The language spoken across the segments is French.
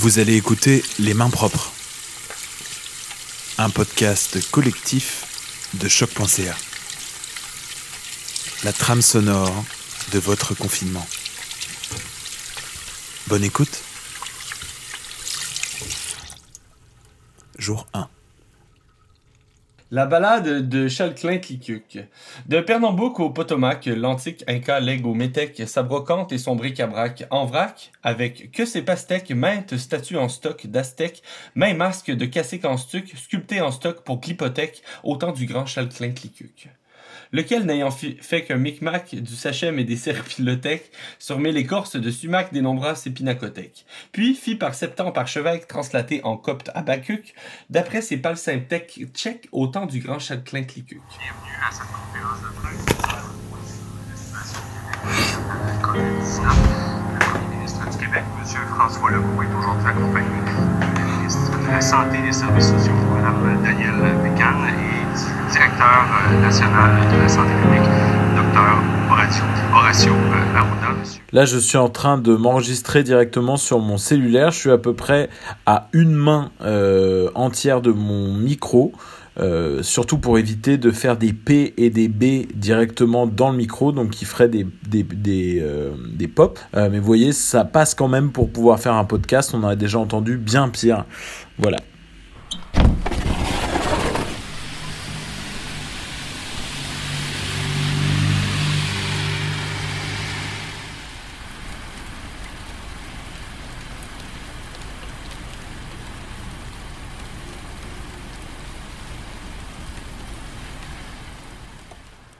Vous allez écouter Les Mains Propres, un podcast collectif de choc.ca. La trame sonore de votre confinement. Bonne écoute. Jour 1. La balade de Chalclin-Clicuc. De Pernambouc au Potomac, l'antique Inca lègue au Métèque sa brocante et son bric-à-brac en vrac, avec que ses pastèques, maintes statues en stock d'Aztèques, mains masques de caciques en stuc, sculptés en stock pour clipothèque, au temps du grand Chalclin-Clicuc lequel n'ayant fait qu'un micmac du sachem et des serpilothèques, surmet l'écorce de sumac des nombreuses épinacothèques, puis fit par septembre archevêque translaté en copte à Bacuc, d'après ses palsyntèques tchèques au temps du grand châtelain Clicuc. Bienvenue à cette conférence de presse sur la COVID-19. Le premier ministre du Québec, M. François Legault, est aujourd'hui accompagné du ministre de la Santé et des Services sociaux, Mme Danielle Pécan, et directeur euh, national de la santé publique, Dr Horacio, Horacio euh. Là, je suis en train de m'enregistrer directement sur mon cellulaire. Je suis à peu près à une main euh, entière de mon micro. Surtout pour éviter de faire des P et des B directement dans le micro, donc qui ferait des, des, pop. Mais vous voyez, ça passe quand même pour pouvoir faire un podcast. On a déjà entendu bien pire. Voilà.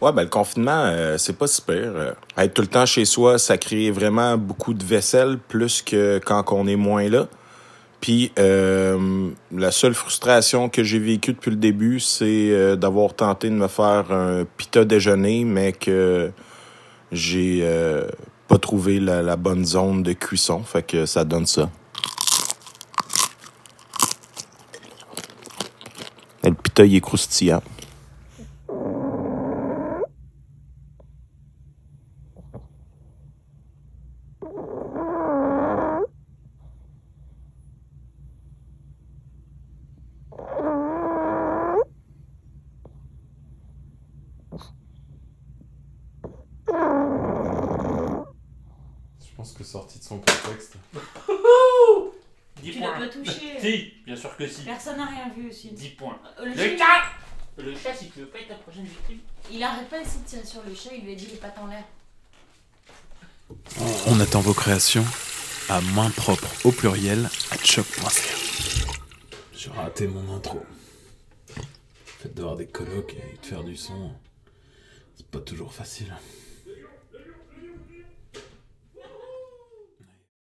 Ouais, ben le confinement, euh, c'est pas si pire. Euh, être tout le temps chez soi, ça crée vraiment beaucoup de vaisselle, plus que quand on est moins là. Puis euh, la seule frustration que j'ai vécue depuis le début, c'est euh, d'avoir tenté de me faire un pita déjeuner, mais que j'ai euh, pas trouvé la, bonne zone de cuisson. Fait que ça donne ça. Le pita, il est croustillant. Pense que sorti de son contexte. 10 Tu points. ne peux toucher. Si, bien sûr que si. Personne n'a rien vu aussi. 10 points. Euh, Le, Le chat, Le chat, si tu veux pas être la prochaine victime. il arrête pas de tirer sur le chat, il lui a dit les pattes en l'air. On attend vos créations à main propre au pluriel à choc.ca. J'ai raté mon intro. Le fait d'avoir des colocs et de faire du son, c'est pas toujours facile.